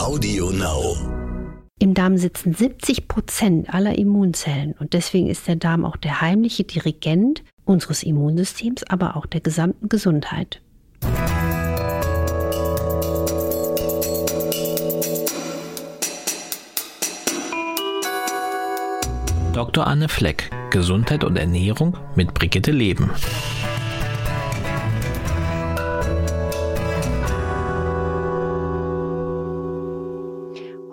Audio Now. Im Darm sitzen 70 Prozent aller Immunzellen und deswegen ist der Darm auch der heimliche Dirigent unseres Immunsystems, aber auch der gesamten Gesundheit. Dr. Anne Fleck, Gesundheit und Ernährung mit Brigitte Leben.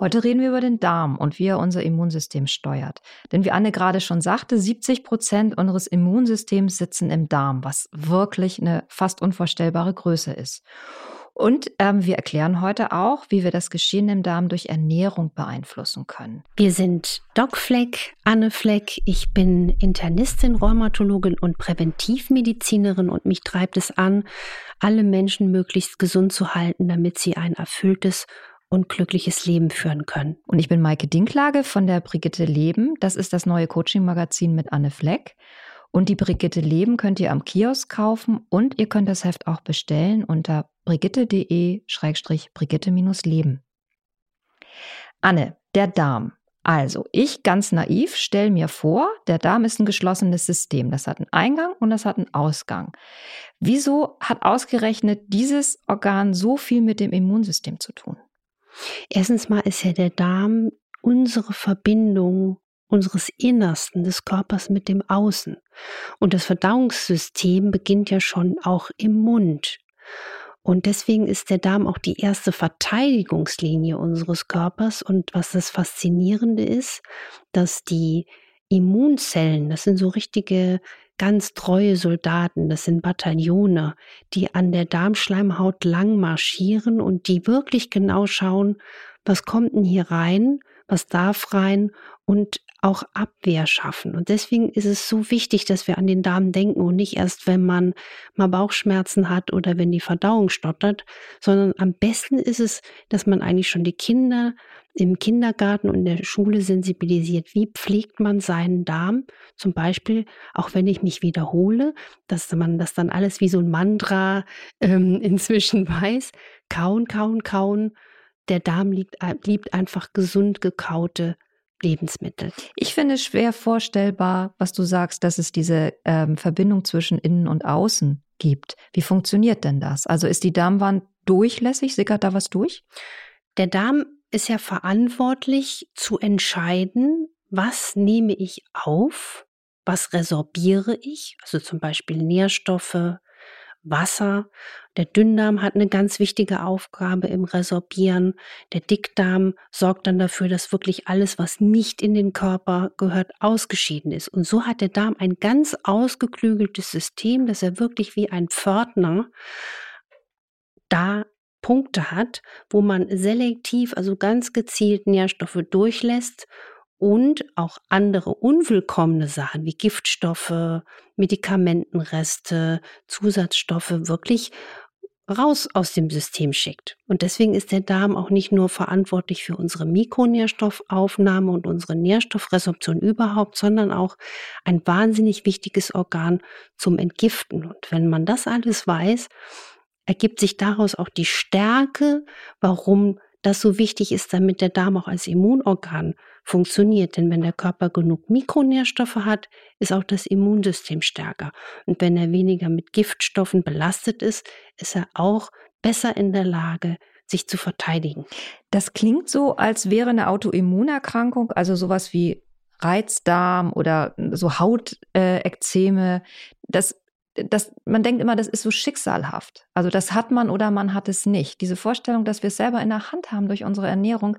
Heute reden wir über den Darm und wie er unser Immunsystem steuert. Denn wie Anne gerade schon sagte, 70 Prozent unseres Immunsystems sitzen im Darm, was wirklich eine fast unvorstellbare Größe ist. Und ähm, wir erklären heute auch, wie wir das Geschehen im Darm durch Ernährung beeinflussen können. Wir sind Doc Fleck, Anne Fleck. Ich bin Internistin, Rheumatologin und Präventivmedizinerin und mich treibt es an, alle Menschen möglichst gesund zu halten, damit sie ein erfülltes und glückliches Leben führen können. Und ich bin Maike Dinklage von der Brigitte Leben. Das ist das neue Coaching-Magazin mit Anne Fleck. Und die Brigitte Leben könnt ihr am Kiosk kaufen und ihr könnt das Heft auch bestellen unter brigitte.de-brigitte-leben. Anne, der Darm. Also, ich ganz naiv stelle mir vor, der Darm ist ein geschlossenes System. Das hat einen Eingang und das hat einen Ausgang. Wieso hat ausgerechnet dieses Organ so viel mit dem Immunsystem zu tun? Erstens mal ist ja der Darm unsere Verbindung unseres Innersten des Körpers mit dem Außen. Und das Verdauungssystem beginnt ja schon auch im Mund. Und deswegen ist der Darm auch die erste Verteidigungslinie unseres Körpers. Und was das Faszinierende ist, dass die Immunzellen, das sind so richtige ganz treue Soldaten, das sind Bataillone, die an der Darmschleimhaut lang marschieren und die wirklich genau schauen, was kommt denn hier rein, was darf rein und auch Abwehr schaffen. Und deswegen ist es so wichtig, dass wir an den Darm denken und nicht erst, wenn man mal Bauchschmerzen hat oder wenn die Verdauung stottert, sondern am besten ist es, dass man eigentlich schon die Kinder im Kindergarten und in der Schule sensibilisiert. Wie pflegt man seinen Darm? Zum Beispiel, auch wenn ich mich wiederhole, dass man das dann alles wie so ein Mantra ähm, inzwischen weiß. Kauen, kauen, kauen. Der Darm liebt, liebt einfach gesund gekaute Lebensmittel. Ich finde es schwer vorstellbar, was du sagst, dass es diese ähm, Verbindung zwischen innen und außen gibt. Wie funktioniert denn das? Also ist die Darmwand durchlässig? Sickert da was durch? Der Darm ist ja verantwortlich zu entscheiden, was nehme ich auf, was resorbiere ich, also zum Beispiel Nährstoffe, Wasser. Der Dünndarm hat eine ganz wichtige Aufgabe im Resorbieren. Der Dickdarm sorgt dann dafür, dass wirklich alles, was nicht in den Körper gehört, ausgeschieden ist. Und so hat der Darm ein ganz ausgeklügeltes System, dass er wirklich wie ein Pförtner da Punkte hat, wo man selektiv, also ganz gezielt Nährstoffe durchlässt und auch andere unwillkommene Sachen wie Giftstoffe, Medikamentenreste, Zusatzstoffe wirklich raus aus dem System schickt. Und deswegen ist der Darm auch nicht nur verantwortlich für unsere Mikronährstoffaufnahme und unsere Nährstoffresorption überhaupt, sondern auch ein wahnsinnig wichtiges Organ zum Entgiften. Und wenn man das alles weiß, ergibt sich daraus auch die Stärke, warum das so wichtig ist, damit der Darm auch als Immunorgan funktioniert. Denn wenn der Körper genug Mikronährstoffe hat, ist auch das Immunsystem stärker. Und wenn er weniger mit Giftstoffen belastet ist, ist er auch besser in der Lage, sich zu verteidigen. Das klingt so, als wäre eine Autoimmunerkrankung, also sowas wie Reizdarm oder so Hautekzeme, das das, man denkt immer, das ist so schicksalhaft. Also das hat man oder man hat es nicht. Diese Vorstellung, dass wir es selber in der Hand haben durch unsere Ernährung,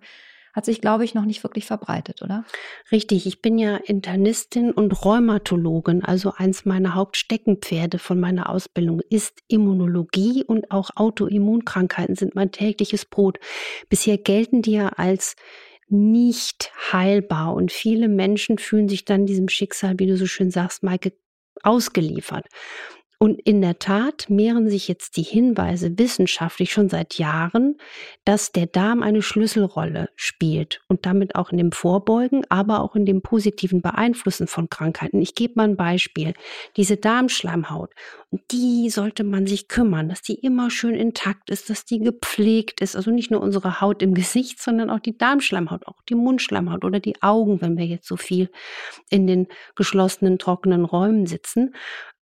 hat sich, glaube ich, noch nicht wirklich verbreitet, oder? Richtig, ich bin ja Internistin und Rheumatologin, also eins meiner Hauptsteckenpferde von meiner Ausbildung ist Immunologie und auch Autoimmunkrankheiten sind mein tägliches Brot. Bisher gelten die ja als nicht heilbar und viele Menschen fühlen sich dann diesem Schicksal, wie du so schön sagst, Maike, ausgeliefert. Und in der Tat mehren sich jetzt die Hinweise wissenschaftlich schon seit Jahren, dass der Darm eine Schlüsselrolle spielt und damit auch in dem Vorbeugen, aber auch in dem positiven Beeinflussen von Krankheiten. Ich gebe mal ein Beispiel. Diese Darmschleimhaut, die sollte man sich kümmern, dass die immer schön intakt ist, dass die gepflegt ist. Also nicht nur unsere Haut im Gesicht, sondern auch die Darmschleimhaut, auch die Mundschleimhaut oder die Augen, wenn wir jetzt so viel in den geschlossenen, trockenen Räumen sitzen.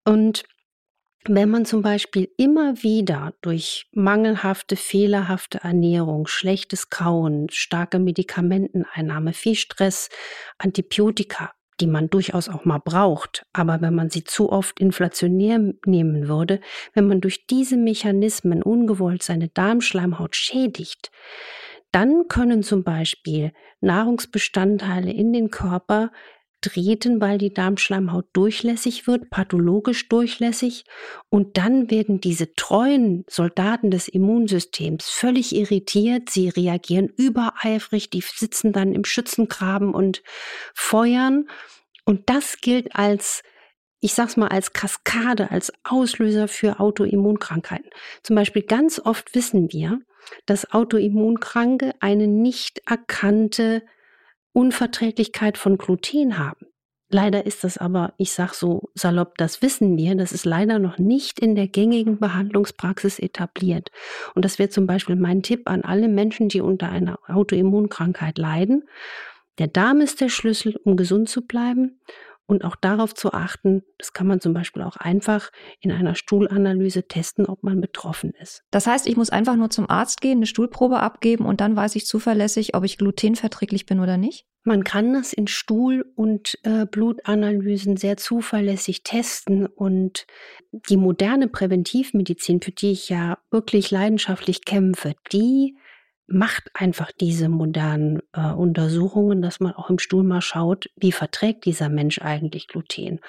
Und wenn man zum Beispiel immer wieder durch mangelhafte, fehlerhafte Ernährung, schlechtes Kauen, starke Medikamenteneinnahme, viel Stress, Antibiotika, die man durchaus auch mal braucht, aber wenn man sie zu oft inflationär nehmen würde, wenn man durch diese Mechanismen ungewollt seine Darmschleimhaut schädigt, dann können zum Beispiel Nahrungsbestandteile in den Körper treten, weil die Darmschleimhaut durchlässig wird, pathologisch durchlässig. Und dann werden diese treuen Soldaten des Immunsystems völlig irritiert. Sie reagieren übereifrig, die sitzen dann im Schützengraben und feuern. Und das gilt als ich sag's mal als Kaskade, als Auslöser für Autoimmunkrankheiten. Zum Beispiel ganz oft wissen wir, dass Autoimmunkranke eine nicht erkannte Unverträglichkeit von Gluten haben. Leider ist das aber, ich sag so salopp, das wissen wir, das ist leider noch nicht in der gängigen Behandlungspraxis etabliert. Und das wäre zum Beispiel mein Tipp an alle Menschen, die unter einer Autoimmunkrankheit leiden. Der Darm ist der Schlüssel, um gesund zu bleiben und auch darauf zu achten, das kann man zum Beispiel auch einfach in einer Stuhlanalyse testen, ob man betroffen ist. Das heißt, ich muss einfach nur zum Arzt gehen, eine Stuhlprobe abgeben und dann weiß ich zuverlässig, ob ich glutenverträglich bin oder nicht? Man kann das in Stuhl- und äh, Blutanalysen sehr zuverlässig testen und die moderne Präventivmedizin, für die ich ja wirklich leidenschaftlich kämpfe, die macht einfach diese modernen äh, Untersuchungen, dass man auch im Stuhl mal schaut, wie verträgt dieser Mensch eigentlich Gluten.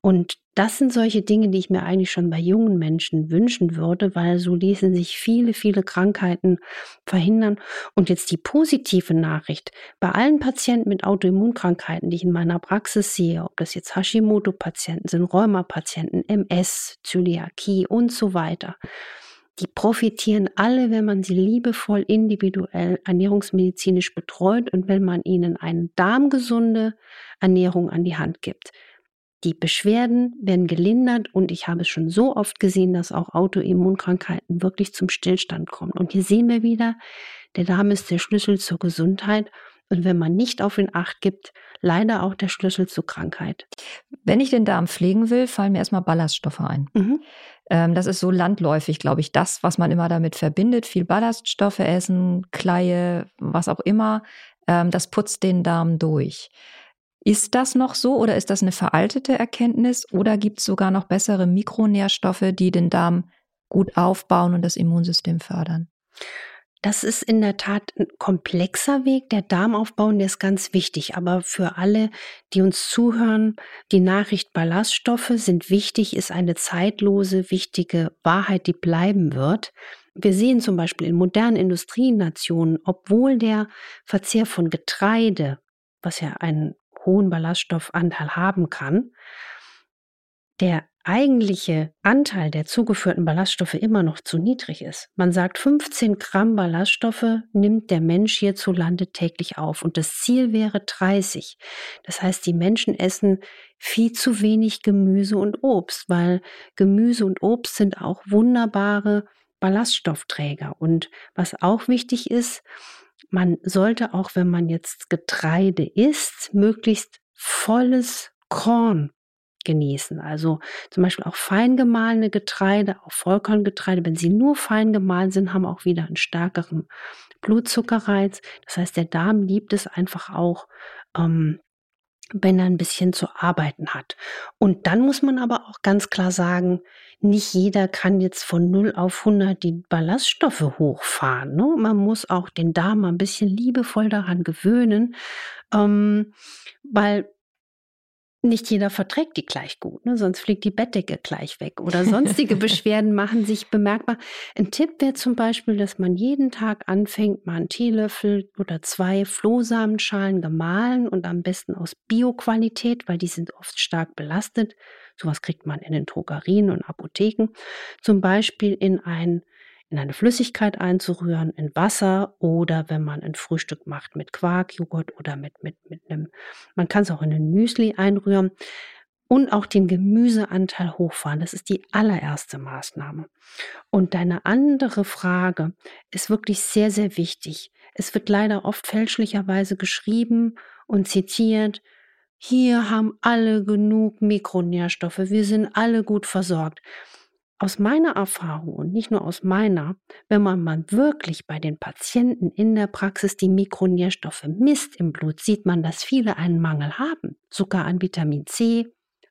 Und das sind solche Dinge, die ich mir eigentlich schon bei jungen Menschen wünschen würde, weil so ließen sich viele, viele Krankheiten verhindern. Und jetzt die positive Nachricht. Bei allen Patienten mit Autoimmunkrankheiten, die ich in meiner Praxis sehe, ob das jetzt Hashimoto-Patienten sind, Rheuma-Patienten, MS, Zöliakie und so weiter, die profitieren alle, wenn man sie liebevoll individuell ernährungsmedizinisch betreut und wenn man ihnen eine darmgesunde Ernährung an die Hand gibt. Die Beschwerden werden gelindert und ich habe es schon so oft gesehen, dass auch Autoimmunkrankheiten wirklich zum Stillstand kommen. Und hier sehen wir wieder, der Darm ist der Schlüssel zur Gesundheit und wenn man nicht auf ihn acht gibt, leider auch der Schlüssel zur Krankheit. Wenn ich den Darm pflegen will, fallen mir erstmal Ballaststoffe ein. Mhm. Ähm, das ist so landläufig, glaube ich, das, was man immer damit verbindet. Viel Ballaststoffe essen, Kleie, was auch immer. Ähm, das putzt den Darm durch. Ist das noch so oder ist das eine veraltete Erkenntnis oder gibt es sogar noch bessere Mikronährstoffe, die den Darm gut aufbauen und das Immunsystem fördern? Das ist in der Tat ein komplexer Weg. Der Darmaufbau, der ist ganz wichtig. Aber für alle, die uns zuhören, die Nachricht Ballaststoffe sind wichtig, ist eine zeitlose, wichtige Wahrheit, die bleiben wird. Wir sehen zum Beispiel in modernen Industrienationen, obwohl der Verzehr von Getreide, was ja einen hohen Ballaststoffanteil haben kann, der eigentliche Anteil der zugeführten Ballaststoffe immer noch zu niedrig ist. Man sagt, 15 Gramm Ballaststoffe nimmt der Mensch hierzulande täglich auf und das Ziel wäre 30. Das heißt, die Menschen essen viel zu wenig Gemüse und Obst, weil Gemüse und Obst sind auch wunderbare Ballaststoffträger. Und was auch wichtig ist, man sollte auch, wenn man jetzt Getreide isst, möglichst volles Korn genießen. Also zum Beispiel auch fein gemahlene Getreide, auch Vollkorngetreide, wenn sie nur fein gemahlen sind, haben auch wieder einen stärkeren Blutzuckerreiz. Das heißt, der Darm liebt es einfach auch, ähm, wenn er ein bisschen zu arbeiten hat. Und dann muss man aber auch ganz klar sagen, nicht jeder kann jetzt von 0 auf 100 die Ballaststoffe hochfahren. Ne? Man muss auch den Darm ein bisschen liebevoll daran gewöhnen, ähm, weil nicht jeder verträgt die gleich gut, ne? sonst fliegt die Bettdecke gleich weg oder sonstige Beschwerden machen sich bemerkbar. Ein Tipp wäre zum Beispiel, dass man jeden Tag anfängt, mal einen Teelöffel oder zwei Flohsamenschalen gemahlen und am besten aus Bioqualität, weil die sind oft stark belastet. Sowas kriegt man in den Drogerien und Apotheken. Zum Beispiel in ein in eine Flüssigkeit einzurühren, in Wasser oder wenn man ein Frühstück macht mit Quark, Joghurt oder mit, mit, mit einem, man kann es auch in ein Müsli einrühren und auch den Gemüseanteil hochfahren. Das ist die allererste Maßnahme. Und deine andere Frage ist wirklich sehr, sehr wichtig. Es wird leider oft fälschlicherweise geschrieben und zitiert, hier haben alle genug Mikronährstoffe, wir sind alle gut versorgt. Aus meiner Erfahrung und nicht nur aus meiner, wenn man mal wirklich bei den Patienten in der Praxis die Mikronährstoffe misst im Blut, sieht man, dass viele einen Mangel haben, sogar an Vitamin C,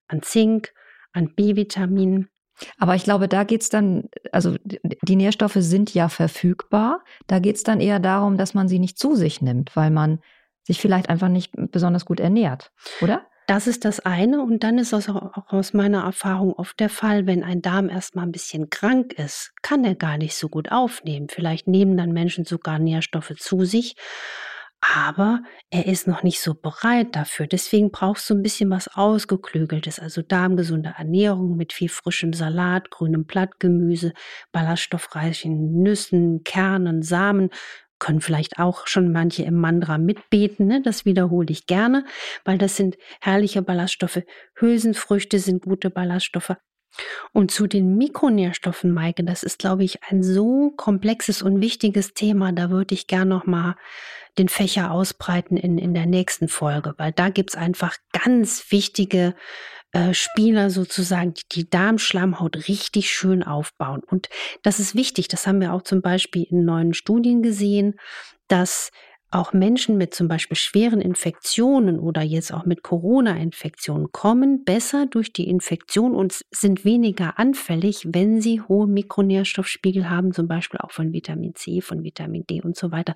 an Zink, an B-Vitaminen. Aber ich glaube, da geht es dann, also die Nährstoffe sind ja verfügbar. Da geht es dann eher darum, dass man sie nicht zu sich nimmt, weil man sich vielleicht einfach nicht besonders gut ernährt, oder? Das ist das eine. Und dann ist es auch aus meiner Erfahrung oft der Fall, wenn ein Darm erstmal ein bisschen krank ist, kann er gar nicht so gut aufnehmen. Vielleicht nehmen dann Menschen sogar Nährstoffe zu sich. Aber er ist noch nicht so bereit dafür. Deswegen brauchst du ein bisschen was Ausgeklügeltes, also darmgesunde Ernährung mit viel frischem Salat, grünem Blattgemüse, ballaststoffreichen Nüssen, Kernen, Samen, können vielleicht auch schon manche im Mandra mitbeten, ne? das wiederhole ich gerne, weil das sind herrliche Ballaststoffe. Hülsenfrüchte sind gute Ballaststoffe. Und zu den Mikronährstoffen, Maike, das ist, glaube ich, ein so komplexes und wichtiges Thema. Da würde ich gern noch mal den Fächer ausbreiten in, in der nächsten Folge, weil da gibt's einfach ganz wichtige äh, Spieler sozusagen die, die Darmschleimhaut richtig schön aufbauen. Und das ist wichtig, das haben wir auch zum Beispiel in neuen Studien gesehen, dass auch Menschen mit zum Beispiel schweren Infektionen oder jetzt auch mit Corona-Infektionen kommen besser durch die Infektion und sind weniger anfällig, wenn sie hohe Mikronährstoffspiegel haben, zum Beispiel auch von Vitamin C, von Vitamin D und so weiter.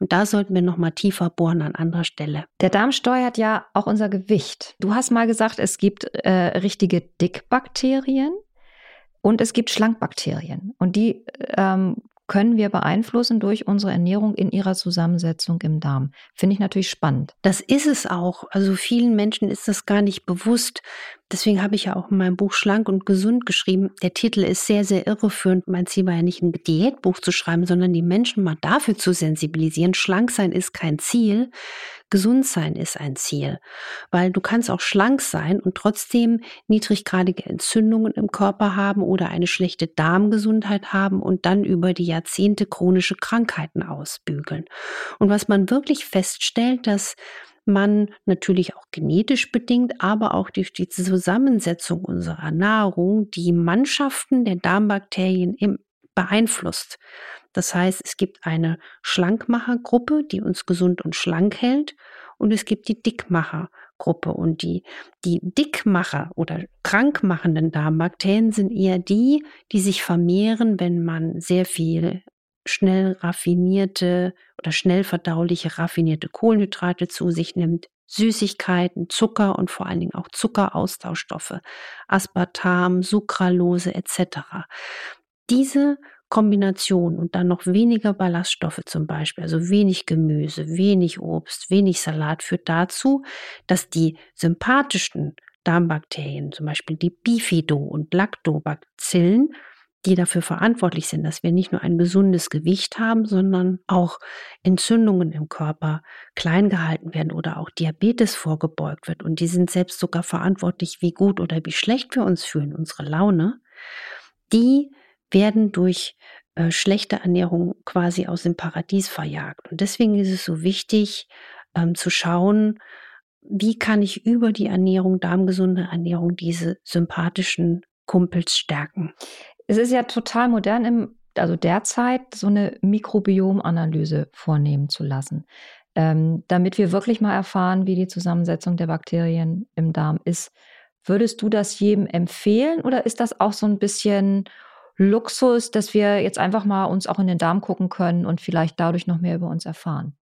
Und da sollten wir noch mal tiefer bohren an anderer Stelle. Der Darm steuert ja auch unser Gewicht. Du hast mal gesagt, es gibt äh, richtige Dickbakterien. Und es gibt Schlankbakterien. Und die ähm, können wir beeinflussen durch unsere Ernährung in ihrer Zusammensetzung im Darm. Finde ich natürlich spannend. Das ist es auch. Also vielen Menschen ist das gar nicht bewusst. Deswegen habe ich ja auch in meinem Buch Schlank und Gesund geschrieben. Der Titel ist sehr, sehr irreführend. Mein Ziel war ja nicht ein Diätbuch zu schreiben, sondern die Menschen mal dafür zu sensibilisieren. Schlank sein ist kein Ziel. Gesund sein ist ein Ziel, weil du kannst auch schlank sein und trotzdem niedriggradige Entzündungen im Körper haben oder eine schlechte Darmgesundheit haben und dann über die Jahrzehnte chronische Krankheiten ausbügeln. Und was man wirklich feststellt, dass man natürlich auch genetisch bedingt, aber auch durch die Zusammensetzung unserer Nahrung die Mannschaften der Darmbakterien im beeinflusst. Das heißt, es gibt eine Schlankmachergruppe, die uns gesund und schlank hält, und es gibt die Dickmachergruppe. Und die, die Dickmacher oder krankmachenden Darmbakterien sind eher die, die sich vermehren, wenn man sehr viel schnell raffinierte oder schnell verdauliche raffinierte Kohlenhydrate zu sich nimmt, Süßigkeiten, Zucker und vor allen Dingen auch Zuckeraustauschstoffe, Aspartam, Sucralose etc. Diese Kombination und dann noch weniger Ballaststoffe zum Beispiel, also wenig Gemüse, wenig Obst, wenig Salat, führt dazu, dass die sympathischen Darmbakterien, zum Beispiel die Bifido- und Lactobacillen, die dafür verantwortlich sind, dass wir nicht nur ein gesundes Gewicht haben, sondern auch Entzündungen im Körper klein gehalten werden oder auch Diabetes vorgebeugt wird. Und die sind selbst sogar verantwortlich, wie gut oder wie schlecht wir uns fühlen, unsere Laune. Die werden durch äh, schlechte Ernährung quasi aus dem Paradies verjagt. Und deswegen ist es so wichtig ähm, zu schauen, wie kann ich über die Ernährung, darmgesunde Ernährung, diese sympathischen Kumpels stärken. Es ist ja total modern im, also derzeit so eine Mikrobiomanalyse vornehmen zu lassen, ähm, damit wir wirklich mal erfahren, wie die Zusammensetzung der Bakterien im Darm ist. Würdest du das jedem empfehlen oder ist das auch so ein bisschen Luxus, dass wir jetzt einfach mal uns auch in den Darm gucken können und vielleicht dadurch noch mehr über uns erfahren?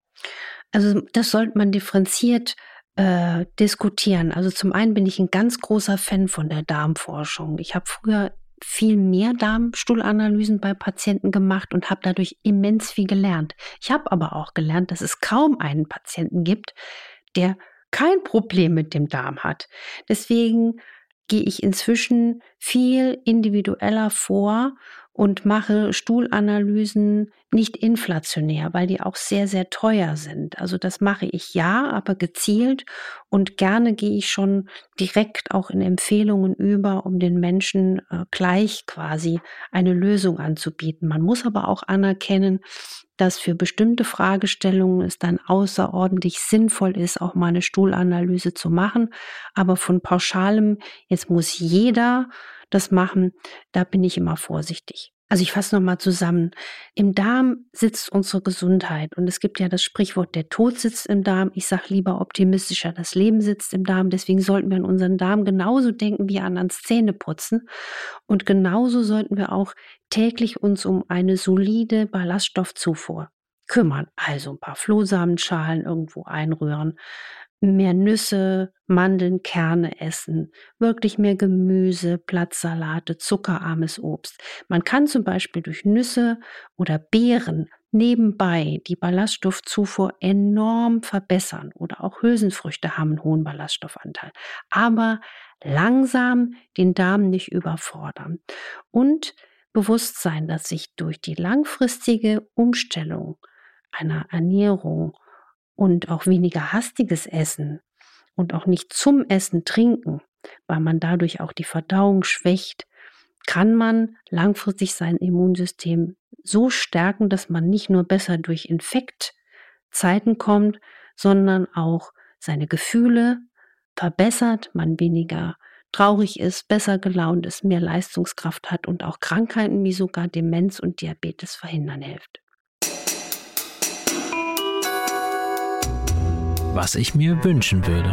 Also das sollte man differenziert äh, diskutieren. Also zum einen bin ich ein ganz großer Fan von der Darmforschung. Ich habe früher viel mehr Darmstuhlanalysen bei Patienten gemacht und habe dadurch immens viel gelernt. Ich habe aber auch gelernt, dass es kaum einen Patienten gibt, der kein Problem mit dem Darm hat. Deswegen gehe ich inzwischen viel individueller vor und mache Stuhlanalysen nicht inflationär, weil die auch sehr, sehr teuer sind. Also das mache ich ja, aber gezielt und gerne gehe ich schon direkt auch in Empfehlungen über, um den Menschen äh, gleich quasi eine Lösung anzubieten. Man muss aber auch anerkennen, dass für bestimmte Fragestellungen es dann außerordentlich sinnvoll ist, auch mal eine Stuhlanalyse zu machen. Aber von pauschalem, jetzt muss jeder das machen, da bin ich immer vorsichtig. Also ich fasse nochmal zusammen. Im Darm sitzt unsere Gesundheit und es gibt ja das Sprichwort, der Tod sitzt im Darm. Ich sage lieber optimistischer, das Leben sitzt im Darm. Deswegen sollten wir an unseren Darm genauso denken wie an ans Zähneputzen. Und genauso sollten wir auch täglich uns um eine solide Ballaststoffzufuhr kümmern. Also ein paar Flohsamenschalen irgendwo einrühren, mehr Nüsse, Mandeln, Kerne essen, wirklich mehr Gemüse, Blattsalate, zuckerarmes Obst. Man kann zum Beispiel durch Nüsse oder Beeren nebenbei die Ballaststoffzufuhr enorm verbessern oder auch Hülsenfrüchte haben einen hohen Ballaststoffanteil. Aber langsam den Darm nicht überfordern und bewusst sein, dass sich durch die langfristige Umstellung einer Ernährung und auch weniger hastiges Essen und auch nicht zum Essen trinken, weil man dadurch auch die Verdauung schwächt, kann man langfristig sein Immunsystem so stärken, dass man nicht nur besser durch Infektzeiten kommt, sondern auch seine Gefühle verbessert, man weniger traurig ist, besser gelaunt ist, mehr Leistungskraft hat und auch Krankheiten wie sogar Demenz und Diabetes verhindern hilft. Was ich mir wünschen würde.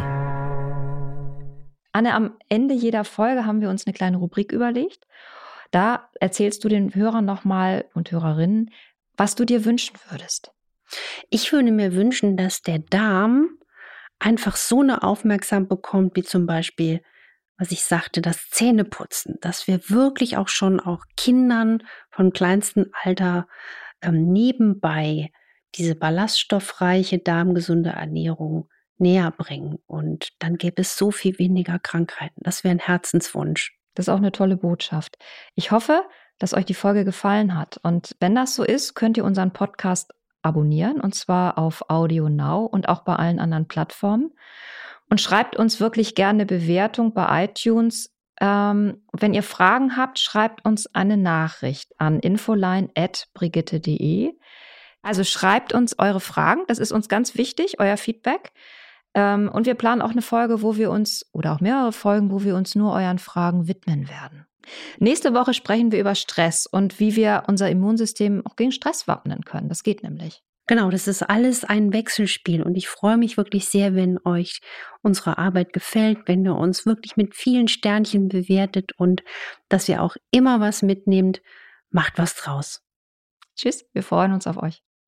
Anne, am Ende jeder Folge haben wir uns eine kleine Rubrik überlegt. Da erzählst du den Hörern nochmal und Hörerinnen, was du dir wünschen würdest. Ich würde mir wünschen, dass der Darm einfach so eine Aufmerksamkeit bekommt, wie zum Beispiel, was ich sagte, das Zähneputzen, dass wir wirklich auch schon auch Kindern von kleinstem Alter ähm, nebenbei diese ballaststoffreiche, darmgesunde Ernährung näher bringen. Und dann gäbe es so viel weniger Krankheiten. Das wäre ein Herzenswunsch. Das ist auch eine tolle Botschaft. Ich hoffe, dass euch die Folge gefallen hat. Und wenn das so ist, könnt ihr unseren Podcast abonnieren und zwar auf Audio Now und auch bei allen anderen Plattformen. Und schreibt uns wirklich gerne Bewertung bei iTunes. Ähm, wenn ihr Fragen habt, schreibt uns eine Nachricht an infoline.brigitte.de. Also schreibt uns eure Fragen, das ist uns ganz wichtig, euer Feedback. Ähm, und wir planen auch eine Folge, wo wir uns, oder auch mehrere Folgen, wo wir uns nur euren Fragen widmen werden. Nächste Woche sprechen wir über Stress und wie wir unser Immunsystem auch gegen Stress wappnen können. Das geht nämlich. Genau, das ist alles ein Wechselspiel und ich freue mich wirklich sehr, wenn euch unsere Arbeit gefällt, wenn ihr uns wirklich mit vielen Sternchen bewertet und dass ihr auch immer was mitnehmt. Macht was draus. Tschüss, wir freuen uns auf euch.